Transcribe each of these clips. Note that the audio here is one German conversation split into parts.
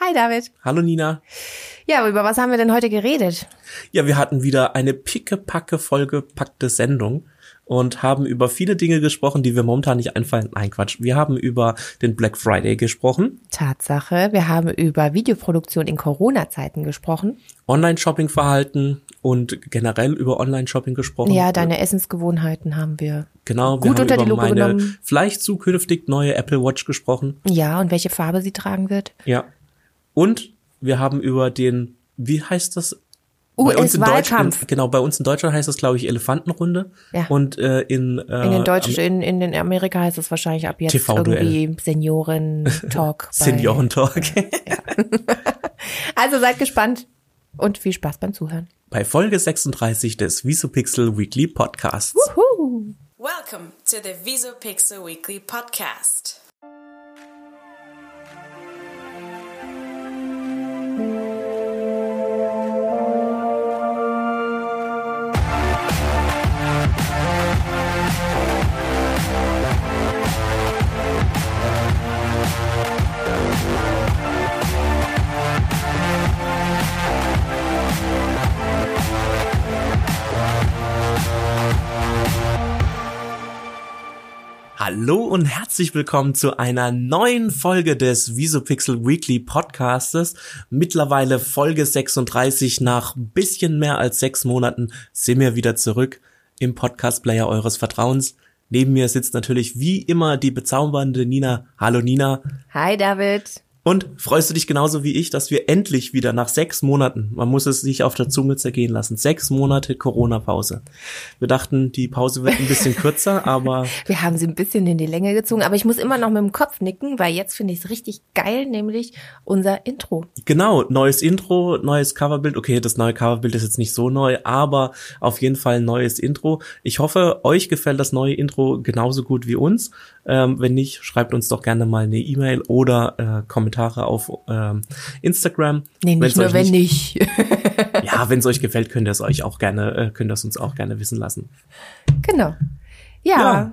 Hi David. Hallo Nina. Ja, über was haben wir denn heute geredet? Ja, wir hatten wieder eine pickepacke vollgepackte Sendung und haben über viele Dinge gesprochen, die wir momentan nicht einfallen. Nein, Quatsch. Wir haben über den Black Friday gesprochen. Tatsache. Wir haben über Videoproduktion in Corona-Zeiten gesprochen. Online-Shopping-Verhalten und generell über Online-Shopping gesprochen. Ja, deine Essensgewohnheiten haben wir genau, gut wir unter haben die über Lupe meine genommen. vielleicht zukünftig neue Apple Watch gesprochen. Ja, und welche Farbe sie tragen wird. Ja. Und wir haben über den, wie heißt das? in US-Wahlkampf. Deutschland, genau, bei uns in Deutschland heißt das, glaube ich, Elefantenrunde. Ja. Und äh, in, äh, In den Deutschen, in, in den Amerika heißt es wahrscheinlich ab jetzt irgendwie Senioren-Talk. Seniorentalk. Also seid gespannt und viel Spaß beim Zuhören. bei Folge 36 des Visopixel Weekly Podcasts. Huh. Welcome to the Visopixel Weekly Podcast. Und herzlich willkommen zu einer neuen Folge des Visopixel Weekly Podcastes. Mittlerweile Folge 36. Nach bisschen mehr als sechs Monaten sind wir wieder zurück im Podcast-Player eures Vertrauens. Neben mir sitzt natürlich wie immer die bezaubernde Nina. Hallo Nina. Hi David. Und freust du dich genauso wie ich, dass wir endlich wieder nach sechs Monaten, man muss es sich auf der Zunge zergehen lassen, sechs Monate Corona-Pause. Wir dachten, die Pause wird ein bisschen kürzer, aber Wir haben sie ein bisschen in die Länge gezogen, aber ich muss immer noch mit dem Kopf nicken, weil jetzt finde ich es richtig geil, nämlich unser Intro. Genau, neues Intro, neues Coverbild. Okay, das neue Coverbild ist jetzt nicht so neu, aber auf jeden Fall ein neues Intro. Ich hoffe, euch gefällt das neue Intro genauso gut wie uns. Ähm, wenn nicht, schreibt uns doch gerne mal eine E-Mail oder äh, Kommentare auf ähm, Instagram. Nee, Wenn's nicht nur euch wenn nicht. Ja, wenn es euch gefällt, könnt ihr es euch auch gerne, äh, könnt ihr es uns auch gerne wissen lassen. genau. Ja, Ja,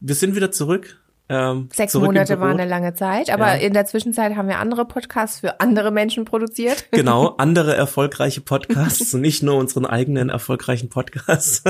Wir sind wieder zurück. Ähm, sechs zurück Monate Büro. war eine lange Zeit, aber Ja. in der Zwischenzeit haben wir andere Podcasts für andere Menschen produziert. Genau, andere erfolgreiche Podcasts nicht nur unseren eigenen erfolgreichen Podcasts.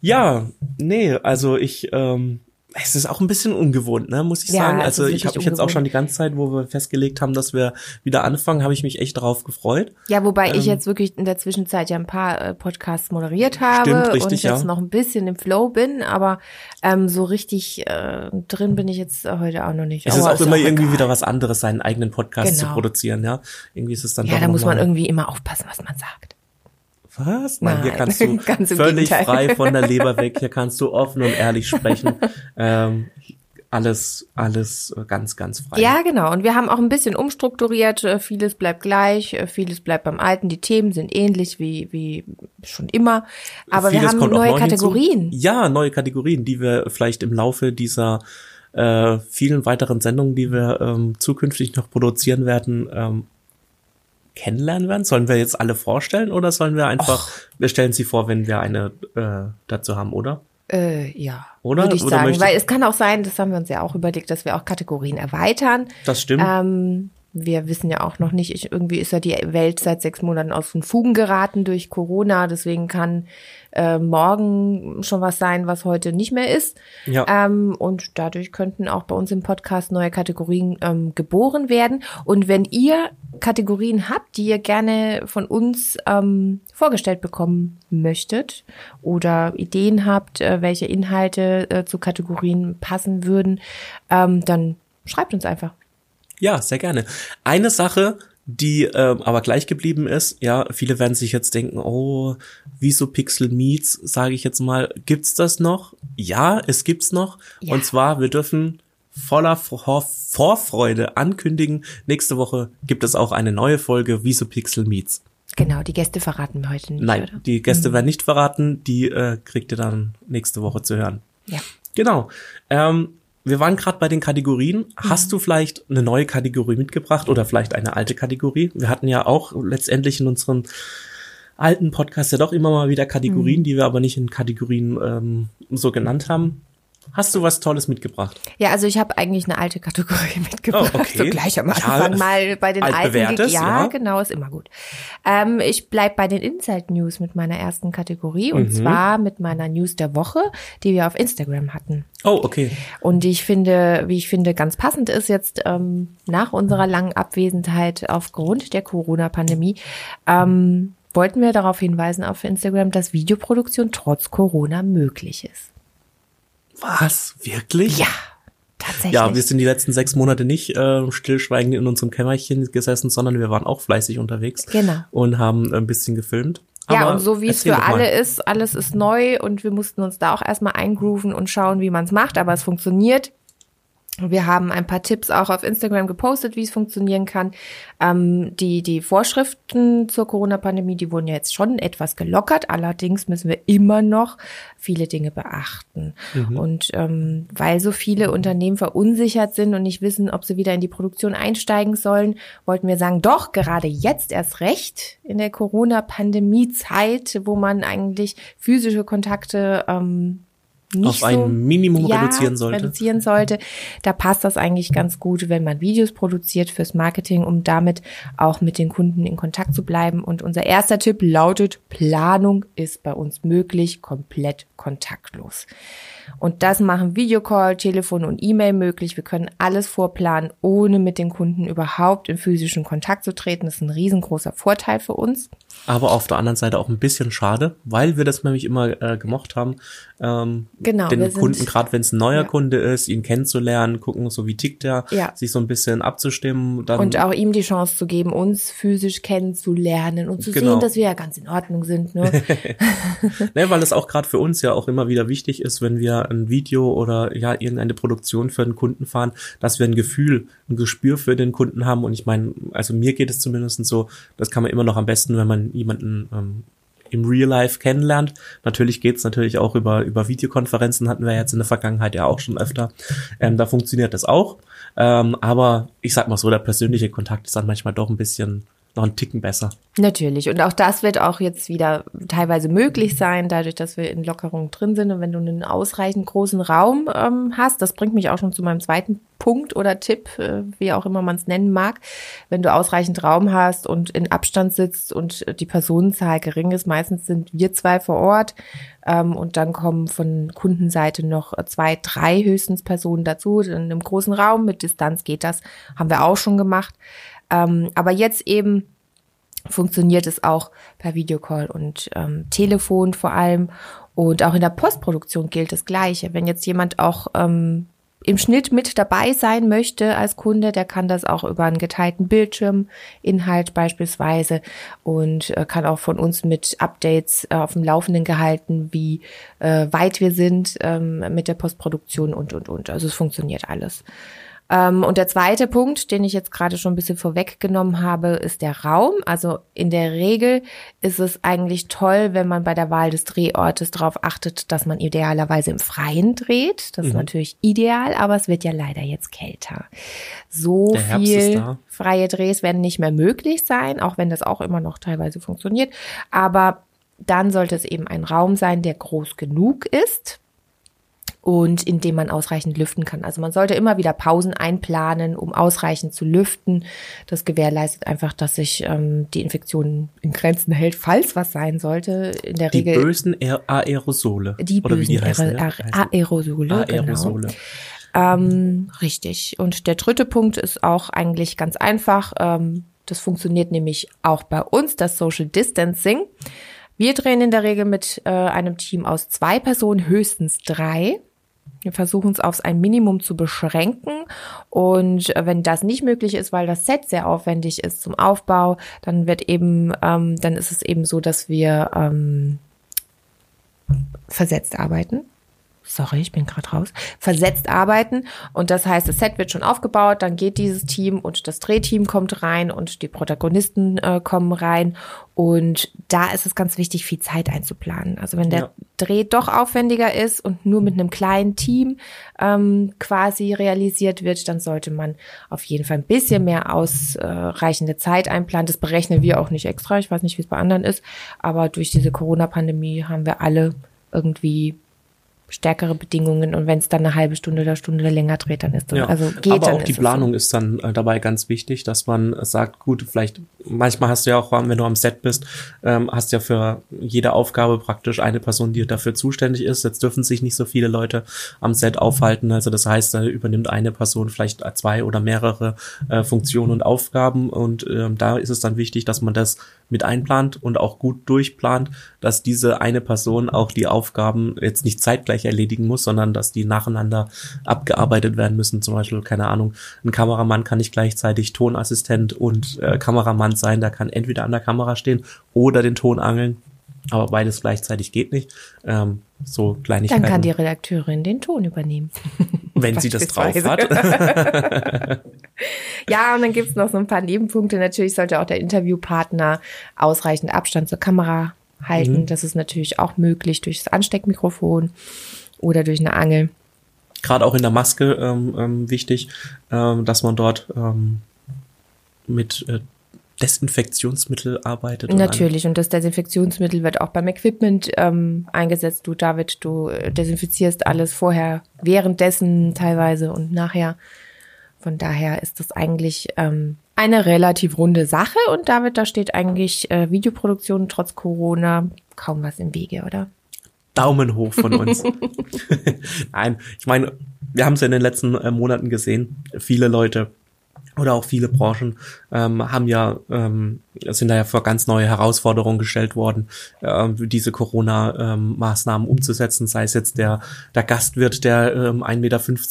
ja, nee, also ich, ähm, es ist auch ein bisschen ungewohnt, ne, muss ich Ja, sagen. Also ist ich habe mich jetzt auch schon die ganze Zeit, wo wir festgelegt haben, dass wir wieder anfangen, habe ich mich echt drauf gefreut. Ja, wobei Ähm. ich jetzt wirklich in der Zwischenzeit ja ein paar äh, Podcasts moderiert habe Stimmt, richtig, und jetzt ja. noch ein bisschen im Flow bin, aber ähm, so richtig äh, drin bin ich jetzt heute auch noch nicht. Es ist Aber auch immer irgendwie egal. wieder was anderes, seinen eigenen Podcast zu Genau. produzieren, ja. Irgendwie ist es dann Ja, doch da muss man irgendwie immer aufpassen, was man sagt. Was? Nein, hier Nein, kannst du völlig Gegenteil. frei von der Leber weg. Hier kannst du offen und ehrlich sprechen. ähm, alles, alles ganz, ganz frei. Ja, genau. Und wir haben auch ein bisschen umstrukturiert. Äh, Vieles bleibt gleich, äh, vieles bleibt beim Alten. Die Themen sind ähnlich wie, wie schon immer. Aber wir Vieles haben kommt auch neue neu hinzu. Kategorien. Ja, neue Kategorien, die wir vielleicht im Laufe dieser äh, vielen weiteren Sendungen, die wir ähm, zukünftig noch produzieren werden, ähm, kennenlernen werden. Sollen wir jetzt alle vorstellen oder sollen wir einfach, wir stellen sie vor, wenn wir eine äh, dazu haben, oder? Äh, ja, Oder? würde ich Oder sagen. Weil es kann auch sein, das haben wir uns ja auch überlegt, dass wir auch Kategorien erweitern. Das stimmt. Ähm, wir wissen ja auch noch nicht, ich, irgendwie ist ja die Welt seit sechs Monaten aus den Fugen geraten durch Corona. Deswegen kann äh, morgen schon was sein, was heute nicht mehr ist. Ja. Ähm, und dadurch könnten auch bei uns im Podcast neue Kategorien ähm, geboren werden. Und wenn ihr Kategorien habt, die ihr gerne von uns ähm, vorgestellt bekommen möchtet oder Ideen habt, äh, welche Inhalte äh, zu Kategorien passen würden, ähm, dann schreibt uns einfach. Ja, sehr gerne. Eine Sache, die ähm, aber gleich geblieben ist, ja, viele werden sich jetzt denken, oh, wieso Pixel Meets, sage ich jetzt mal, gibt's das noch? Ja, es gibt's noch. Ja. Und zwar, wir dürfen voller Vor Vorfreude ankündigen, nächste Woche gibt es auch eine neue Folge Wieso Pixel Meets. Genau, die Gäste verraten wir heute nicht, Nein, oder? die Gäste werden nicht verraten, die äh, kriegt ihr dann nächste Woche zu hören. Ja. Genau. Ähm, wir waren gerade bei den Kategorien. Hast du vielleicht eine neue Kategorie mitgebracht oder vielleicht eine alte Kategorie? Wir hatten ja auch letztendlich in unserem alten Podcast ja doch immer mal wieder Kategorien, die wir aber nicht in Kategorien ähm, so genannt haben. Hast du was Tolles mitgebracht? Ja, also ich habe eigentlich eine alte Kategorie mitgebracht. Oh, okay. So gleich am Anfang Ja, mal bei den alten. altbewährtes, ja, ja. genau, ist immer gut. Ähm, ich bleib bei den Inside News mit meiner ersten Kategorie und Mhm. zwar mit meiner News der Woche, die wir auf Instagram hatten. Oh, okay. Und die ich finde, wie ich finde, ganz passend ist jetzt ähm, nach unserer langen Abwesenheit aufgrund der Corona-Pandemie, ähm, wollten wir darauf hinweisen auf Instagram, dass Videoproduktion trotz Corona möglich ist. Was? Wirklich? Ja, tatsächlich. Ja, wir sind die letzten sechs Monate nicht äh, stillschweigend in unserem Kämmerchen gesessen, sondern wir waren auch fleißig unterwegs. Genau. Und haben ein bisschen gefilmt. Ja, Aber und so wie es für alle ist, alles ist neu und wir mussten uns da auch erstmal eingrooven und schauen, wie man es macht, aber es funktioniert. Wir haben ein paar Tipps auch auf Instagram gepostet, wie es funktionieren kann. Ähm, die, die Vorschriften zur Corona-Pandemie, die wurden ja jetzt schon etwas gelockert. Allerdings müssen wir immer noch viele Dinge beachten. Und ähm, weil so viele Unternehmen verunsichert sind und nicht wissen, ob sie wieder in die Produktion einsteigen sollen, wollten wir sagen, doch, gerade jetzt erst recht in der Corona-Pandemie-Zeit, wo man eigentlich physische Kontakte ähm, nicht Auf ein so, Minimum ja, reduzieren sollte. reduzieren sollte. Da passt das eigentlich ganz gut, wenn man Videos produziert fürs Marketing, um damit auch mit den Kunden in Kontakt zu bleiben. Und unser erster Tipp lautet, Planung ist bei uns möglich, komplett kontaktlos. Und das machen Videocall, Telefon und E-Mail möglich. Wir können alles vorplanen, ohne mit den Kunden überhaupt in physischen Kontakt zu treten. Das ist ein riesengroßer Vorteil für uns. Aber auf der anderen Seite auch ein bisschen schade, weil wir das nämlich immer äh, gemocht haben, ähm, Genau, den Kunden, gerade wenn es ein neuer Ja. Kunde ist, ihn kennenzulernen, gucken, so wie tickt er, Ja. sich so ein bisschen abzustimmen. Und auch ihm die Chance zu geben, uns physisch kennenzulernen und zu Genau. sehen, dass wir ja ganz in Ordnung sind. Ne? Ne, weil es auch gerade für uns ja auch immer wieder wichtig ist, wenn wir ein Video oder ja irgendeine Produktion für einen Kunden fahren, dass wir ein Gefühl, ein Gespür für den Kunden haben. Und ich meine, also mir geht es zumindest so, das kann man immer noch am besten, wenn man jemanden ähm, im Real Life kennenlernt. Natürlich geht's natürlich auch über, über Videokonferenzen, hatten wir jetzt in der Vergangenheit ja auch schon öfter. Ähm, da funktioniert das auch. Ähm, aber ich sag mal so, der persönliche Kontakt ist dann manchmal doch ein bisschen noch ein Ticken besser. Natürlich. Und auch das wird auch jetzt wieder teilweise möglich sein, dadurch, dass wir in Lockerungen drin sind. Und wenn du einen ausreichend großen Raum ähm, hast, das bringt mich auch schon zu meinem zweiten Punkt oder Tipp, äh, wie auch immer man es nennen mag. Wenn du ausreichend Raum hast und in Abstand sitzt und die Personenzahl gering ist, meistens sind wir zwei vor Ort. Ähm, und dann kommen von Kundenseite noch zwei, drei höchstens Personen dazu. In einem großen Raum mit Distanz geht das. Haben wir auch schon gemacht. Ähm, aber jetzt eben funktioniert es auch per Videocall und ähm, Telefon vor allem. Und auch in der Postproduktion gilt das Gleiche. Wenn jetzt jemand auch ähm, im Schnitt mit dabei sein möchte als Kunde, der kann das auch über einen geteilten Bildschirm, Inhalt beispielsweise und äh, kann auch von uns mit Updates äh, auf dem Laufenden gehalten, wie äh, weit wir sind ähm, mit der Postproduktion und, und, und. Also es funktioniert alles. Ähm, und der zweite Punkt, den ich jetzt gerade schon ein bisschen vorweggenommen habe, ist der Raum. Also in der Regel ist es eigentlich toll, wenn man bei der Wahl des Drehortes darauf achtet, dass man idealerweise im Freien dreht. Das ist natürlich ideal, aber es wird ja leider jetzt kälter. So viel freie Drehs werden nicht mehr möglich sein, auch wenn das auch immer noch teilweise funktioniert. Aber dann sollte es eben ein Raum sein, der groß genug ist, und in dem man ausreichend lüften kann. Also man sollte immer wieder Pausen einplanen, um ausreichend zu lüften. Das gewährleistet einfach, dass sich ähm, die Infektion in Grenzen hält, falls was sein sollte. In der Die Regel bösen Aer Aerosole. die Oder wie bösen die heißen? Aer Aerosole. Aerosole. Genau. Ähm, richtig. Und der dritte Punkt ist auch eigentlich ganz einfach. Ähm, das funktioniert nämlich auch bei uns, das Social Distancing. Wir drehen in der Regel mit äh, einem Team aus zwei Personen, höchstens drei. Wir versuchen es aufs ein Minimum zu beschränken. Und äh, wenn das nicht möglich ist, weil das Set sehr aufwendig ist zum Aufbau, dann wird eben, ähm, dann ist es eben so, dass wir ähm, versetzt arbeiten. Sorry, ich bin gerade raus. Versetzt arbeiten. Und das heißt, das Set wird schon aufgebaut, dann geht dieses Team und das Drehteam kommt rein und die Protagonisten äh, kommen rein. Und da ist es ganz wichtig, viel Zeit einzuplanen. Also wenn der Ja. Dreh doch aufwendiger ist und nur mit einem kleinen Team ähm, quasi realisiert wird, dann sollte man auf jeden Fall ein bisschen mehr ausreichende Zeit einplanen. Das berechnen wir auch nicht extra. Ich weiß nicht, wie es bei anderen ist. Aber durch diese Corona-Pandemie haben wir alle irgendwie stärkere Bedingungen und wenn es dann eine halbe Stunde oder Stunde länger dreht, dann ist das Ja, also geht aber auch die Planung ist dann äh, dabei ganz wichtig, dass man sagt, gut, vielleicht manchmal hast du ja auch, wenn du am Set bist, ähm, hast ja für jede Aufgabe praktisch eine Person, die dafür zuständig ist. Jetzt dürfen sich nicht so viele Leute am Set aufhalten, also das heißt, da übernimmt eine Person vielleicht zwei oder mehrere äh, Funktionen und Aufgaben. Und ähm, da ist es dann wichtig, dass man das mit einplant und auch gut durchplant, dass diese eine Person auch die Aufgaben jetzt nicht zeitgleich erledigen muss, sondern dass die nacheinander abgearbeitet werden müssen. Zum Beispiel, keine Ahnung, ein Kameramann kann nicht gleichzeitig Tonassistent und äh, Kameramann sein, der kann entweder an der Kamera stehen oder den Ton angeln, aber beides gleichzeitig geht nicht. Ähm, so Kleinigkeiten. Dann kann die Redakteurin den Ton übernehmen. wenn sie das drauf hat. Ja, und dann gibt's noch so ein paar Nebenpunkte. Natürlich sollte auch der Interviewpartner ausreichend Abstand zur Kamera halten. Mhm. Das ist natürlich auch möglich durch das Ansteckmikrofon oder durch eine Angel. Gerade auch in der Maske ähm, ähm, wichtig, ähm, dass man dort ähm, mit äh, Desinfektionsmittel arbeitet. Natürlich, und das Desinfektionsmittel wird auch beim Equipment ähm, eingesetzt. Du, David, du äh, desinfizierst alles vorher, währenddessen teilweise und nachher. Von daher ist das eigentlich ähm, eine relativ runde Sache. Und David, da steht eigentlich äh, Videoproduktion trotz Corona kaum was im Wege, oder? Daumen hoch von uns. Nein, ich meine, wir haben es ja in den letzten äh, Monaten gesehen. Viele Leute oder auch viele Branchen ähm, haben ja ähm, sind da ja vor ganz neue Herausforderungen gestellt worden, ähm, diese Corona-Maßnahmen umzusetzen. Sei es jetzt der der Gastwirt, der ähm, 1,50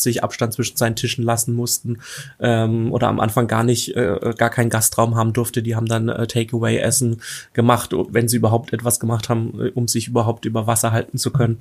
Meter Abstand zwischen seinen Tischen lassen mussten ähm, oder am Anfang gar nicht äh, gar keinen Gastraum haben durfte. Die haben dann äh, Takeaway-Essen gemacht, wenn sie überhaupt etwas gemacht haben, äh, um sich überhaupt über Wasser halten zu können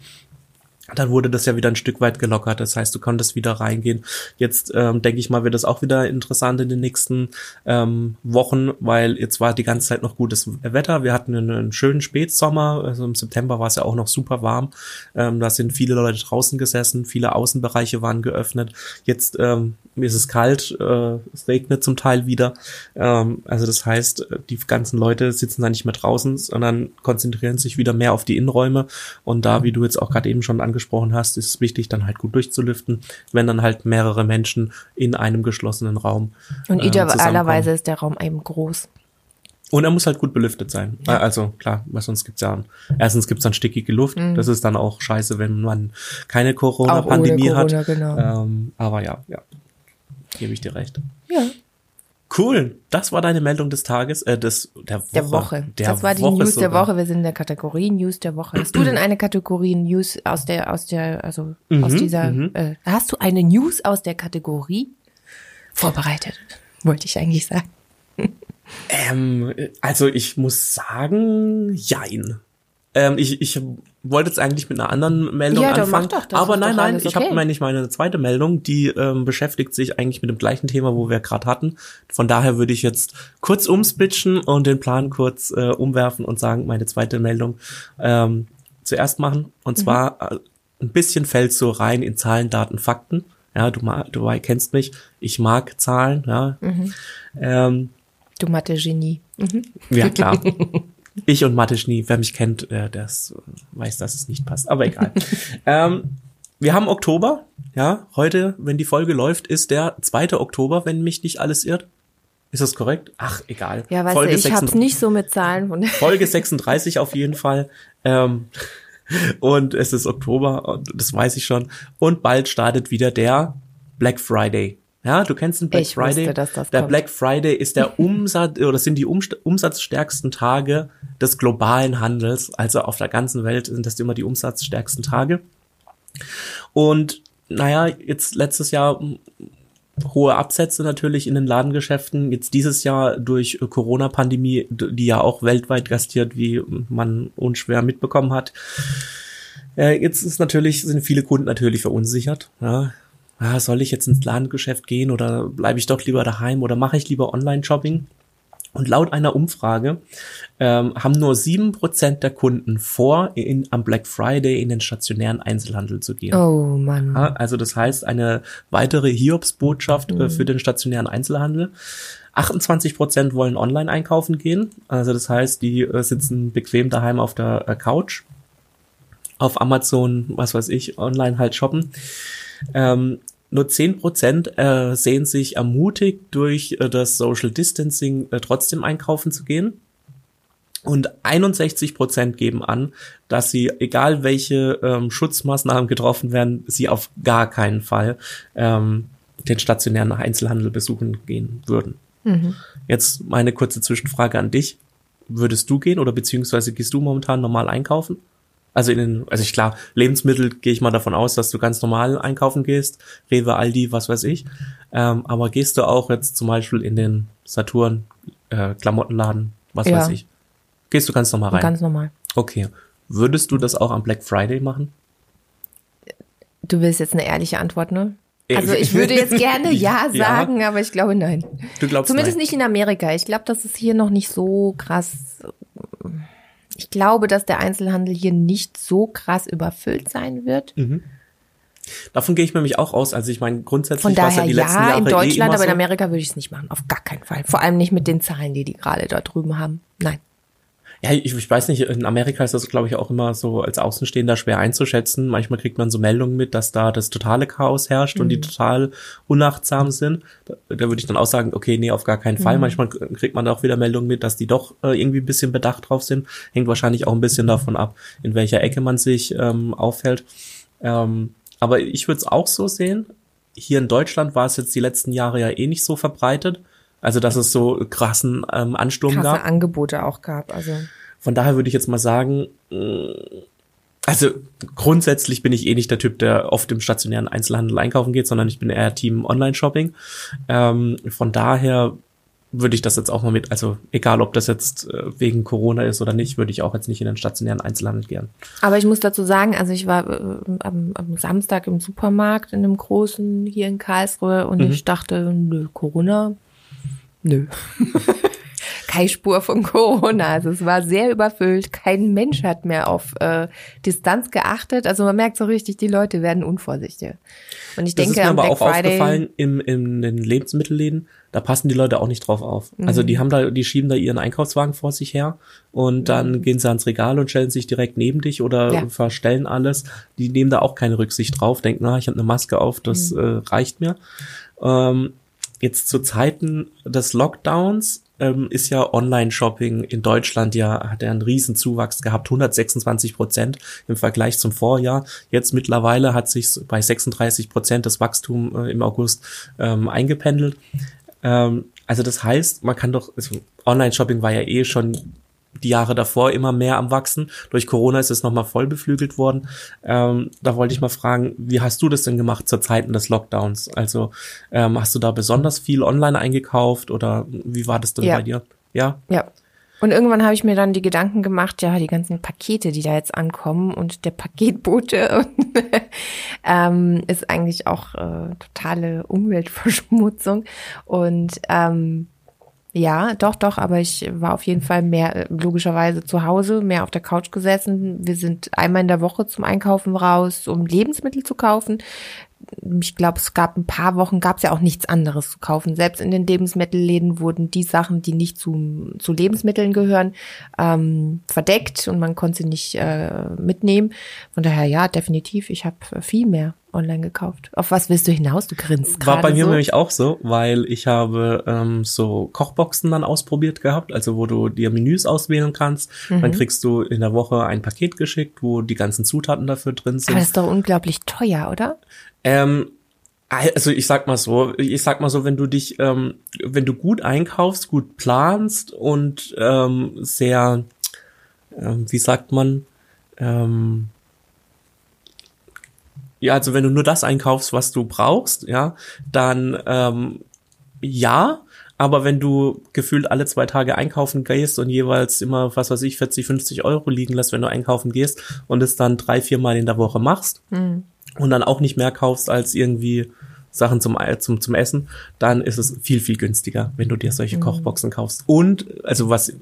dann wurde das ja wieder ein Stück weit gelockert. Das heißt, du konntest wieder reingehen. Jetzt ähm, denke ich mal, wird das auch wieder interessant in den nächsten ähm, Wochen, weil jetzt war die ganze Zeit noch gutes Wetter. Wir hatten einen, schönen Spätsommer. Also im September war es ja auch noch super warm. Ähm, da sind viele Leute draußen gesessen, viele Außenbereiche waren geöffnet. Jetzt ähm, ist es kalt, äh, es regnet zum Teil wieder. Ähm, also das heißt, die ganzen Leute sitzen da nicht mehr draußen, sondern konzentrieren sich wieder mehr auf die Innenräume. Und da, wie du jetzt auch gerade eben schon angesprochen hast, ist es wichtig, dann halt gut durchzulüften, wenn dann halt mehrere Menschen in einem geschlossenen Raum. Und ähm, idealerweise ist der Raum eben groß. Und er muss halt gut belüftet sein. Äh, Also klar, weil sonst gibt's ja, erstens gibt's dann stickige Luft. Das ist dann auch scheiße, wenn man keine Corona-Pandemie Mhm. Ohne hat. Corona, genau. Ähm, aber ja, ja, gebe ich dir recht. Ja. Cool, das war deine Meldung des Tages, äh, des der Woche. Der Woche. Der das war die Woche News der sogar. Woche. Wir sind in der Kategorie News der Woche. Hast du denn eine Kategorie News aus der, aus der, also Mhm, aus dieser, äh, hast du eine News aus der Kategorie vorbereitet? Wollte ich eigentlich sagen. Ähm, also ich muss sagen, jein. Ähm, ich, ich wollte jetzt eigentlich mit einer anderen Meldung Ja, anfangen, doch, das aber nein, nein, ich habe okay. meine ich meine zweite Meldung, die ähm, beschäftigt sich eigentlich mit dem gleichen Thema, wo wir gerade hatten. Von daher würde ich jetzt kurz umswitchen und den Plan kurz äh, umwerfen und sagen, meine zweite Meldung ähm, zuerst machen. Und Mhm. zwar äh, ein bisschen fällt so rein in Zahlen, Daten, Fakten. Ja, du, du kennst mich, ich mag Zahlen, ja. Mhm. Ähm, Du Mathe-Genie. Mhm. ja, klar. Ich und Mathe-Genie, wer mich kennt, äh, äh, weiß, dass es nicht passt. Aber egal. ähm, wir haben Oktober. Ja, heute, wenn die Folge läuft, ist der 2. Oktober, wenn mich nicht alles irrt. Ist das korrekt? Ach, egal. Ja, weißt Folge du, ich hab's 36 nicht so mit Zahlen. Von Folge 36 auf jeden Fall. Ähm, und es ist Oktober, und das weiß ich schon. Und bald startet wieder der Black Friday. Ja, du kennst den Black Ich wusste, Friday. dass das der kommt. Black Friday ist der Umsatz oder sind die Umst umsatzstärksten Tage des globalen Handels. Also auf der ganzen Welt sind das immer die umsatzstärksten Tage. Und naja, jetzt letztes Jahr hohe Absätze natürlich in den Ladengeschäften. Jetzt dieses Jahr durch Corona-Pandemie, die ja auch weltweit gastiert, wie man unschwer mitbekommen hat. Äh, jetzt ist natürlich, sind viele Kunden natürlich verunsichert. Ja. Ja, soll ich jetzt ins Ladengeschäft gehen oder bleibe ich doch lieber daheim oder mache ich lieber Online-Shopping? Und laut einer Umfrage ähm, haben nur sieben Prozent der Kunden vor, in, am Black Friday in den stationären Einzelhandel zu gehen. Oh Mann. Ja, also das heißt eine weitere Hiobsbotschaft äh, für den stationären Einzelhandel. 28 Prozent wollen online einkaufen gehen. Also das heißt, die äh, sitzen bequem daheim auf der äh, Couch. auf Amazon, was weiß ich, online halt shoppen. Ähm, nur 10% äh, sehen sich ermutigt, durch äh, das Social Distancing äh, trotzdem einkaufen zu gehen. Und 61% geben an, dass sie, egal welche ähm, Schutzmaßnahmen getroffen werden, sie auf gar keinen Fall ähm, den stationären Einzelhandel besuchen gehen würden. Mhm. Jetzt meine kurze Zwischenfrage an dich. Würdest du gehen oder beziehungsweise gehst du momentan normal einkaufen? Also in den, also ich klar, Lebensmittel gehe ich mal davon aus, dass du ganz normal einkaufen gehst, Rewe, Aldi, was weiß ich. Ähm, aber gehst du auch jetzt zum Beispiel in den Saturn, äh, Klamottenladen, was Ja. weiß ich? Gehst du ganz normal rein? Ganz normal. okay. Würdest du das auch am Black Friday machen? Du willst jetzt eine ehrliche Antwort, ne? Äh, Also ich würde jetzt gerne ja Ja. sagen, aber ich glaube nein. Du glaubst Zumindest nein. nicht in Amerika. Ich glaube, das ist hier noch nicht so krass. Ich glaube, dass der Einzelhandel hier nicht so krass überfüllt sein wird. Davon gehe ich nämlich auch aus. Also ich meine, grundsätzlich Von war es daher ja die letzten ja, Jahre in eh Deutschland, immer aber in. Amerika würde ich es nicht machen. Auf gar keinen Fall. Vor allem nicht mit den Zahlen, die die gerade da drüben haben. Nein. Ja, ich, ich weiß nicht, in Amerika ist das, glaube ich, auch immer so als Außenstehender schwer einzuschätzen. Manchmal kriegt man so Meldungen mit, dass da das totale Chaos herrscht und die total unachtsam sind. Da, da würde ich dann auch sagen, okay, nee, auf gar keinen Fall. Manchmal kriegt man auch wieder Meldungen mit, dass die doch äh, irgendwie ein bisschen bedacht drauf sind. Hängt wahrscheinlich auch ein bisschen davon ab, in welcher Ecke man sich ähm, aufhält. Ähm, aber ich würde es auch so sehen. Hier in Deutschland war es jetzt die letzten Jahre ja eh nicht so verbreitet. Also, dass es so krassen ähm, Ansturm Krasse gab. Angebote auch gab. Also Von daher würde ich jetzt mal sagen, mh, also grundsätzlich bin ich eh nicht der Typ, der oft im stationären Einzelhandel einkaufen geht, sondern ich bin eher Team Online-Shopping. Ähm, von daher würde ich das jetzt auch mal mit, also egal ob das jetzt äh, wegen Corona ist oder nicht, würde ich auch jetzt nicht in den stationären Einzelhandel gehen. Aber ich muss dazu sagen, also ich war äh, am, am Samstag im Supermarkt in einem großen hier in Karlsruhe und ich dachte, nö, Corona, nö. Keine Spur von Corona. Also es war sehr überfüllt. Kein Mensch hat mehr auf äh, Distanz geachtet. Also man merkt so richtig, die Leute werden unvorsichtiger. Und ich Das denke, ist mir am aber Black auch Friday, aufgefallen im, in den Lebensmittelläden, da passen die Leute auch nicht drauf auf. Also die haben da, die schieben da ihren Einkaufswagen vor sich her und dann gehen sie ans Regal und stellen sich direkt neben dich oder Ja. verstellen alles. Die nehmen da auch keine Rücksicht drauf, denken, na, ich habe eine Maske auf, das äh, reicht mir. Ähm, jetzt zu Zeiten des Lockdowns ähm, ist ja Online-Shopping in Deutschland ja, hat er einen riesen Zuwachs gehabt, 126 Prozent im Vergleich zum Vorjahr. Jetzt mittlerweile hat sich bei 36 Prozent das Wachstum äh, im August ähm, eingependelt. Ähm, also das heißt, man kann doch, also Online-Shopping war ja eh schon die Jahre davor immer mehr am Wachsen. Durch Corona ist es nochmal voll beflügelt worden. Ähm, da wollte ich mal fragen, wie hast du das denn gemacht zur Zeiten des Lockdowns? Also ähm, hast du da besonders viel online eingekauft oder wie war das denn Ja. bei dir? Ja, Ja. Und irgendwann habe ich mir dann die Gedanken gemacht, ja, die ganzen Pakete, die da jetzt ankommen und der Paketbote ähm, ist eigentlich auch äh, totale Umweltverschmutzung. Und ähm, ja, doch, doch, aber ich war auf jeden Fall mehr äh, logischerweise zu Hause, mehr auf der Couch gesessen. Wir sind einmal in der Woche zum Einkaufen raus, um Lebensmittel zu kaufen. Ich glaube, es gab ein paar Wochen, gab es ja auch nichts anderes zu kaufen. Selbst in den Lebensmittelläden wurden die Sachen, die nicht zu, zu Lebensmitteln gehören, ähm, verdeckt und man konnte sie nicht äh, mitnehmen. Von daher, ja, definitiv, ich habe viel mehr online gekauft. Auf was willst du hinaus? Du grinst gerade war bei mir so. nämlich auch so, weil ich habe ähm, so Kochboxen dann ausprobiert gehabt, also wo du dir Menüs auswählen kannst. Mhm. Dann kriegst du in der Woche ein Paket geschickt, wo die ganzen Zutaten dafür drin sind. Aber das ist doch unglaublich teuer, oder? Ähm, also ich sag mal so, ich sag mal so, wenn du dich, ähm, wenn du gut einkaufst, gut planst und ähm, sehr, ähm, wie sagt man, ähm, ja, also wenn du nur das einkaufst, was du brauchst, ja, dann ähm, ja, aber wenn du gefühlt alle zwei Tage einkaufen gehst und jeweils immer, was weiß ich, 40, 50 Euro liegen lässt, wenn du einkaufen gehst und es dann drei, vier Mal in der Woche machst, und dann auch nicht mehr kaufst als irgendwie Sachen zum, zum, zum Essen, dann ist es viel, viel günstiger, wenn du dir solche Kochboxen kaufst. Und, also was,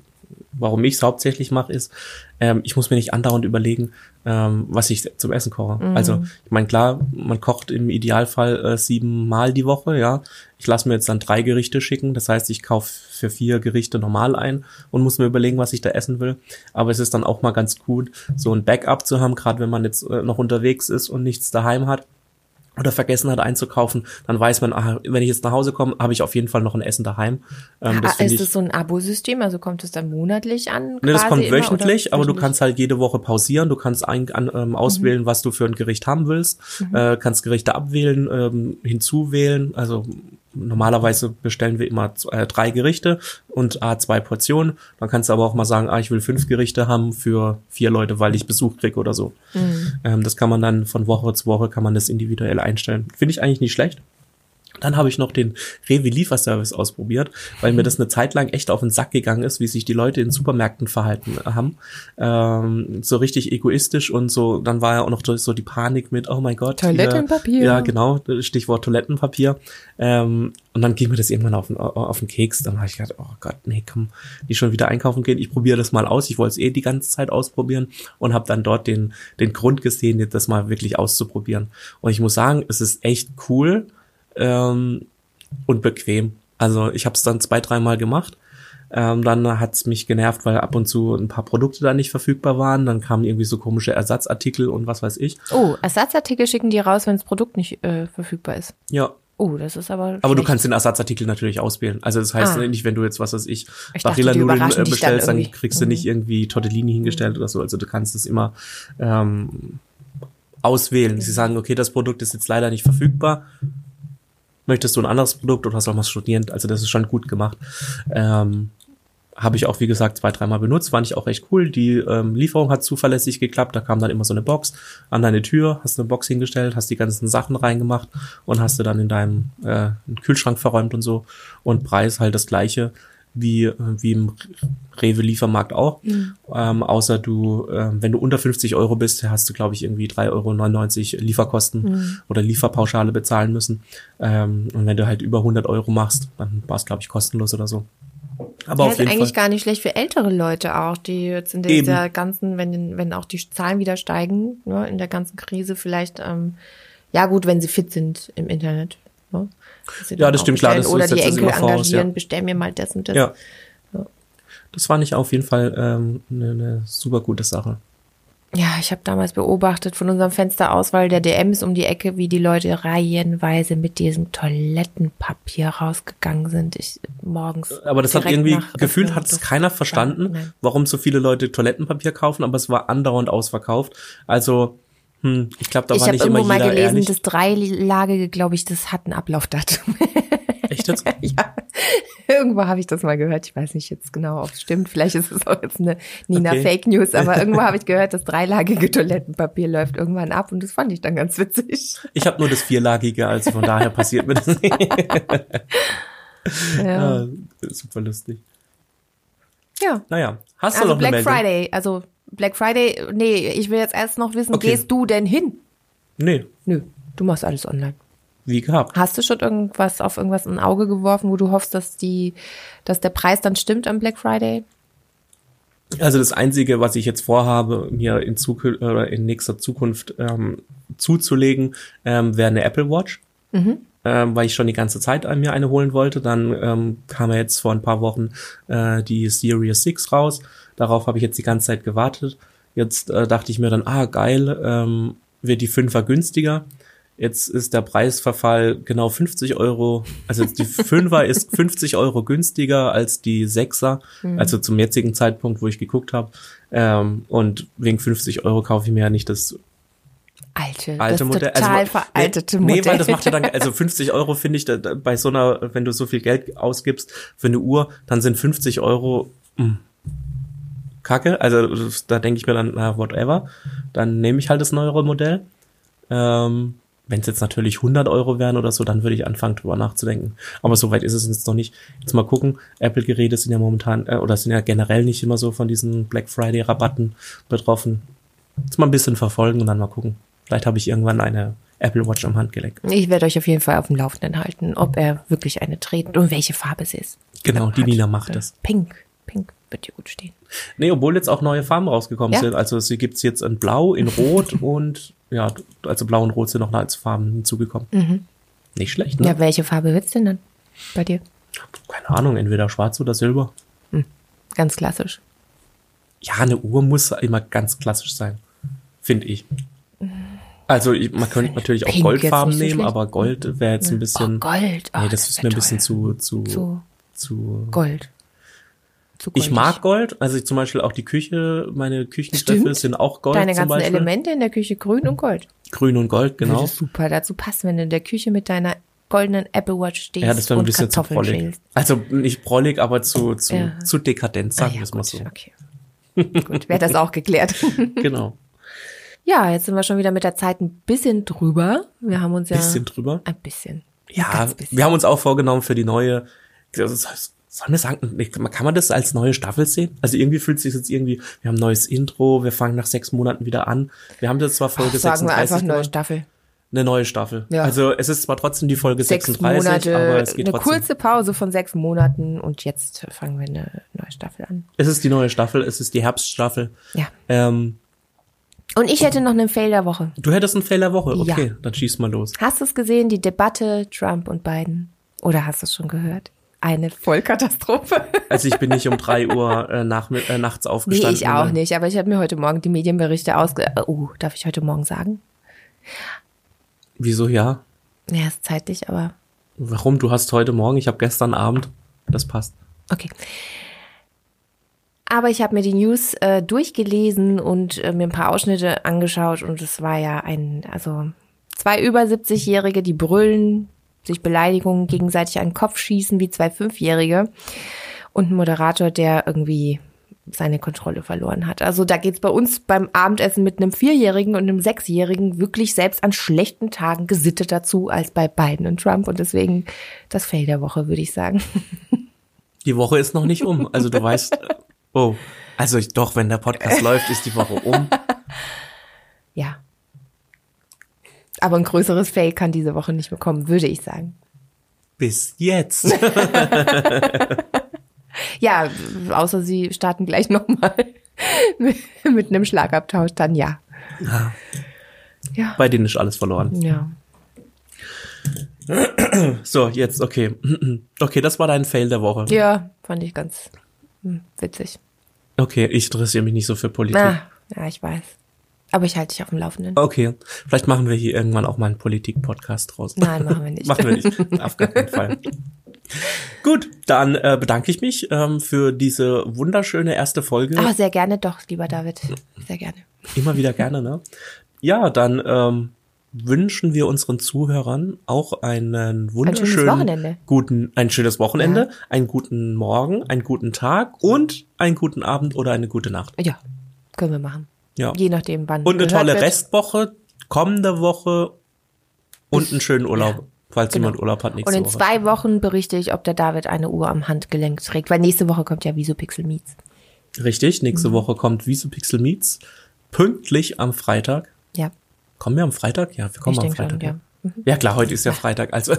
warum ich es hauptsächlich mache, ist, ähm, ich muss mir nicht andauernd überlegen, ähm, was ich zum Essen koche. Mhm. Also ich meine, klar, man kocht im Idealfall äh, sieben Mal die Woche, ja. Ich lasse mir jetzt dann drei Gerichte schicken. Das heißt, ich kaufe für vier Gerichte normal ein und muss mir überlegen, was ich da essen will. Aber es ist dann auch mal ganz gut, so ein Backup zu haben, gerade wenn man jetzt äh, noch unterwegs ist und nichts daheim hat oder vergessen hat einzukaufen, dann weiß man, ah, wenn ich jetzt nach Hause komme, habe ich auf jeden Fall noch ein Essen daheim. Ähm, das Ah, ist es so ein Abosystem? Also kommt es dann monatlich an? Nee, das kommt immer, wöchentlich, aber du kannst halt jede Woche pausieren. Du kannst ein, an, ähm, auswählen, was du für ein Gericht haben willst. Äh, kannst Gerichte abwählen, ähm, hinzuwählen. Also normalerweise bestellen wir immer äh, drei Gerichte und a zwei Portionen. Dann kannst du aber auch mal sagen, ah, ich will fünf Gerichte haben für vier Leute, weil ich Besuch krieg oder so. Ähm, das kann man dann von Woche zu Woche kann man das individuell einstellen. Finde ich eigentlich nicht schlecht. Dann habe ich noch den Rewe Lieferservice ausprobiert, weil mir das eine Zeit lang echt auf den Sack gegangen ist, wie sich die Leute in Supermärkten verhalten haben. Ähm, so richtig egoistisch und so, dann war ja auch noch so die Panik mit, oh mein Gott. Toilettenpapier. Hier, ja, genau, Stichwort Toilettenpapier. Ähm, und dann ging mir das irgendwann auf den, auf den Keks. Dann habe ich gedacht, oh Gott, nee, komm, nicht schon wieder einkaufen gehen. Ich probiere das mal aus. Ich wollte es eh die ganze Zeit ausprobieren und habe dann dort den, den Grund gesehen, das mal wirklich auszuprobieren. Und ich muss sagen, es ist echt cool ähm, und bequem. Also ich habe es dann zwei, dreimal gemacht. Ähm, dann hat's mich genervt, weil ab und zu ein paar Produkte da nicht verfügbar waren. Dann kamen irgendwie so komische Ersatzartikel und was weiß ich. Oh, Ersatzartikel schicken die raus, wenn das Produkt nicht äh, verfügbar ist. Ja. Oh, das ist aber. Aber du schlecht. kannst den Ersatzartikel natürlich auswählen. Also das heißt Ah. nicht, wenn du jetzt, was weiß ich, Ich Barilla-Nudeln äh, dann bestellst, dann, irgendwie. kriegst du nicht irgendwie Tortellini hingestellt oder so. Also du kannst es immer ähm, auswählen. Sie sagen, okay, das Produkt ist jetzt leider nicht verfügbar. Möchtest du ein anderes Produkt oder soll man es studieren? Also das ist schon gut gemacht. Ähm, habe ich auch, wie gesagt, zwei, dreimal benutzt, fand ich auch recht cool. Die ähm, Lieferung hat zuverlässig geklappt, da kam dann immer so eine Box an deine Tür, hast eine Box hingestellt, hast die ganzen Sachen reingemacht und hast du dann in deinem äh, Kühlschrank verräumt und so. Und Preis halt das gleiche wie, äh, wie im Rewe Liefermarkt auch. Ähm, außer du, ähm, wenn du unter 50 Euro bist, hast du, glaube ich, irgendwie 3,99 Euro Lieferkosten oder Lieferpauschale bezahlen müssen. Ähm, und wenn du halt über 100 Euro machst, dann war es, glaube ich, kostenlos oder so. Aber Ja, auf ist jeden eigentlich Fall. gar nicht schlecht für ältere Leute auch, die jetzt in dieser ganzen, wenn, wenn auch die Zahlen wieder steigen, ne, in der ganzen Krise vielleicht, ähm, ja gut, wenn sie fit sind im Internet. Ne, Ja, das stimmt, klar, das Oder die setzt das Enkel voraus, engagieren, ja. bestell mir mal das und das. Ja. Das fand ich auf jeden Fall ähm, eine, eine super gute Sache. Ja, ich habe damals beobachtet von unserem Fenster aus, weil der DM ist um die Ecke, wie die Leute reihenweise mit diesem Toilettenpapier rausgegangen sind. Ich morgens. Aber das hat irgendwie, gefühlt hat es keiner verstanden, Nein. warum so viele Leute Toilettenpapier kaufen, aber es war andauernd ausverkauft. Also, hm, ich glaube, da Ich war habe nicht immer irgendwo mal jeder gelesen, ehrlich. das dreilagige, glaube ich, das hat ein Ablaufdatum. Echt jetzt? ja, irgendwo habe ich das mal gehört. Ich weiß nicht jetzt genau, ob es stimmt. Vielleicht ist es auch jetzt eine Nina Okay. Fake News, aber irgendwo habe ich gehört, das dreilagige Toilettenpapier läuft irgendwann ab und das fand ich dann ganz witzig. Ich habe nur das vierlagige, also von daher passiert mir das nicht. Ja, Ah, super lustig. ja. Naja, hast du also noch eine Black Meldung? Friday, also Black Friday, nee, ich will jetzt erst noch wissen, Okay. gehst du denn hin? Nee, Nö, du machst alles online. wie gehabt. Hast du schon irgendwas auf irgendwas ein Auge geworfen, wo du hoffst, dass die, dass der Preis dann stimmt am Black Friday? Also das Einzige, was ich jetzt vorhabe, mir in Zukunft oder in nächster Zukunft ähm, zuzulegen, ähm, wäre eine Apple Watch. Ähm, weil ich schon die ganze Zeit an mir eine holen wollte. Dann ähm, kam ja jetzt vor ein paar Wochen äh, die Series 6 raus. Darauf habe ich jetzt die ganze Zeit gewartet. Jetzt äh, dachte ich mir dann, ah geil, ähm, wird die 5er günstiger. Jetzt ist der Preisverfall genau 50 Euro. Also die 5er ist 50 Euro günstiger als die 6er. Also zum jetzigen Zeitpunkt, wo ich geguckt habe. Ähm, und wegen 50 Euro kaufe ich mir ja nicht das Alte, alte das Modell. total Also, veraltete nee, Modell. Nee, weil das macht ja dann, also 50 Euro finde ich, da, da, bei so einer, wenn du so viel Geld ausgibst für eine Uhr, dann sind 50 Euro mh, Kacke. Also da denke ich mir dann, na, whatever. Dann nehme ich halt das neuere Modell. Ähm, wenn es jetzt natürlich 100 Euro wären oder so, dann würde ich anfangen, drüber nachzudenken. Aber so weit ist es jetzt noch nicht. Jetzt mal gucken. Apple-Geräte sind ja momentan, äh, oder sind ja generell nicht immer so von diesen Black Friday-Rabatten betroffen. Jetzt mal ein bisschen verfolgen und dann mal gucken. Vielleicht habe ich irgendwann eine Apple Watch am Handgelenk. Ich werde euch auf jeden Fall auf dem Laufenden halten, ob er wirklich eine trägt und welche Farbe es ist. Genau, die. Nina macht es. Pink, pink. Wird dir gut stehen. Nee, obwohl jetzt auch neue Farben rausgekommen Ja? sind. Also sie gibt's jetzt in Blau, in Rot und ja, also Blau und Rot sind noch als Farben hinzugekommen. Nicht schlecht, ne? Ja, welche Farbe wird's denn dann bei dir? Keine Ahnung, entweder schwarz oder silber. Ganz klassisch. Ja, eine Uhr muss immer ganz klassisch sein, finde ich. Also ich, man könnte natürlich auch Pink Goldfarben so nehmen, aber Gold wäre jetzt ein bisschen. oh, Gold. Oh, nee, das, ist mir ein bisschen zu, zu, Zu zu. Gold. Zu Ich mag Gold, also ich zum Beispiel auch die Küche, meine Küchengriffe Stimmt. sind auch Gold Deine ganzen. Elemente in der Küche grün und gold. Grün und Gold, genau. Würde super dazu passen, wenn du in der Küche mit deiner goldenen Apple Watch stehst Ja, das wäre ein bisschen zu prollig. Also nicht prollig, aber zu, zu, Ja. zu dekadent, Ah, sagen wir ja, es mal so. okay. gut, wäre das auch geklärt. Genau. ja, jetzt sind wir schon wieder mit der Zeit ein bisschen drüber. Wir haben uns ja Bisschen drüber. ein bisschen. Ein Ja, ganz bisschen. wir haben uns auch vorgenommen für die neue, das heißt, sollen wir sagen, kann man das als neue Staffel sehen? Also irgendwie fühlt es sich jetzt irgendwie, wir haben ein neues Intro, wir fangen nach sechs Monaten wieder an. Wir haben das zwar Folge Sagen wir 36 einfach neue gemacht, Staffel. eine neue Staffel. Ja. Also es ist zwar trotzdem die Folge Sechs 36, Monate, aber es geht eine trotzdem. kurze Pause von sechs Monaten und jetzt fangen wir eine neue Staffel an. Es ist die neue Staffel, es ist die Herbststaffel. Ja. Ähm, Und ich hätte noch einen Fail der Woche. du hättest einen Fehler Woche, Ja. okay, dann schieß mal los. Hast du es gesehen, die Debatte Trump und Biden? Oder hast du es schon gehört? Eine Vollkatastrophe. Also ich bin nicht um drei Uhr äh, nach, äh, nachts Nee, aufgestanden. ich auch ne? nicht. Aber ich habe mir heute Morgen die Medienberichte ausge... Oh, darf ich heute Morgen sagen? Wieso ja? Ja, ist zeitlich, aber Warum? Du hast heute Morgen, ich habe gestern Abend. Das passt. okay. Aber ich habe mir die News äh, durchgelesen und äh, mir ein paar Ausschnitte angeschaut und es war ja ein, also zwei über 70-Jährige, die brüllen, sich Beleidigungen gegenseitig an den Kopf schießen wie zwei Fünfjährige und ein Moderator, der irgendwie seine Kontrolle verloren hat. Also da geht's bei uns beim Abendessen mit einem Vierjährigen und einem Sechsjährigen wirklich selbst an schlechten Tagen gesittet dazu als bei Biden und Trump und deswegen das Fail der Woche, würde ich sagen. Die Woche ist noch nicht um. Also du weißt, oh, also ich, doch, wenn der Podcast läuft, ist die Woche um. Ja. Aber ein größeres Fail kann diese Woche nicht mehr kommen, würde ich sagen. Bis jetzt. Ja, außer sie starten gleich nochmal mit, einem Schlagabtausch, dann ja. Ja. Bei denen ist alles verloren. Ja. So, jetzt, okay. Okay, das war dein Fail der Woche. Ja, fand ich ganz hm, witzig. Okay, ich interessiere mich nicht so für Politik. Ah, ja, ich weiß. Aber ich halte dich auf dem Laufenden. Okay, vielleicht machen wir hier irgendwann auch mal einen Politik-Podcast draus. Nein, machen wir nicht. machen wir nicht. Auf gar keinen Fall. Gut, dann äh, bedanke ich mich ähm, für diese wunderschöne erste Folge. Aber sehr gerne doch, lieber David. Sehr gerne. Immer wieder gerne, ne? Ja, dann ähm, wünschen wir unseren Zuhörern auch einen wunderschönen Wochenende. guten, ein schönes Wochenende, Ja. einen guten Morgen, einen guten Tag und einen guten Abend oder eine gute Nacht. Ja, können wir machen. Ja. Je nachdem, wann. Und eine tolle wird. Restwoche, kommende Woche und einen schönen Urlaub, Ja, falls genau. jemand Urlaub hat nächste Und in Woche. zwei Wochen berichte ich, ob der David eine Uhr am Handgelenk trägt, weil nächste Woche kommt ja Visopixel Meets. Richtig, nächste Mhm. Woche kommt Visupixel Meets pünktlich am Freitag. Ja, Kommen wir am Freitag? Ja, wir kommen Ich am denk schon, Freitag. ja. Ja. ja, klar, heute ist ja Freitag. Also,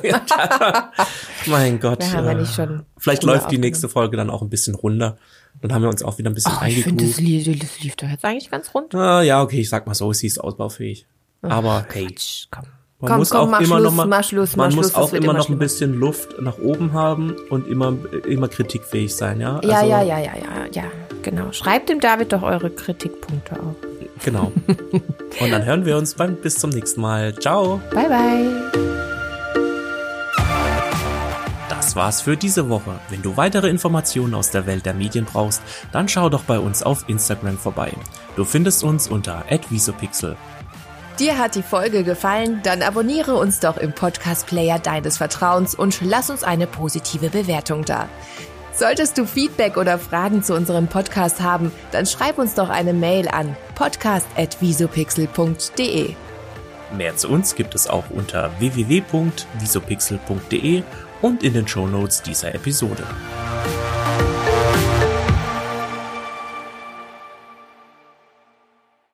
mein Gott. Wir haben ja äh, nicht schon Vielleicht läuft die nächste Folge dann auch ein bisschen runter. Dann haben wir uns auch wieder ein bisschen Ach, ich finde, das, lief, das lief doch jetzt eigentlich ganz rund. Ah, ja, okay, ich sag mal so, sie ist ausbaufähig. Aber hey, Quatsch, komm. man komm, muss komm, auch mach immer Schluss, noch mal, mach Schluss, man mach muss Schluss, auch wird immer noch ein bisschen Luft nach oben haben und immer, immer kritikfähig sein, ja? Ja, Also, ja, ja, ja, ja, ja, genau. Schreibt dem David doch eure Kritikpunkte auf. Genau. Und dann hören wir uns beim, bis zum nächsten Mal. Ciao. Bye, bye. Das war's für diese Woche. Wenn du weitere Informationen aus der Welt der Medien brauchst, dann schau doch bei uns auf Instagram vorbei. Du findest uns unter @visopixel. Dir hat die Folge gefallen? Dann abonniere uns doch im Podcast-Player deines Vertrauens und lass uns eine positive Bewertung da. Solltest du Feedback oder Fragen zu unserem Podcast haben, dann schreib uns doch eine Mail an podcast.visopixel.de. Mehr zu uns gibt es auch unter www.visopixel.de und in den Shownotes dieser Episode.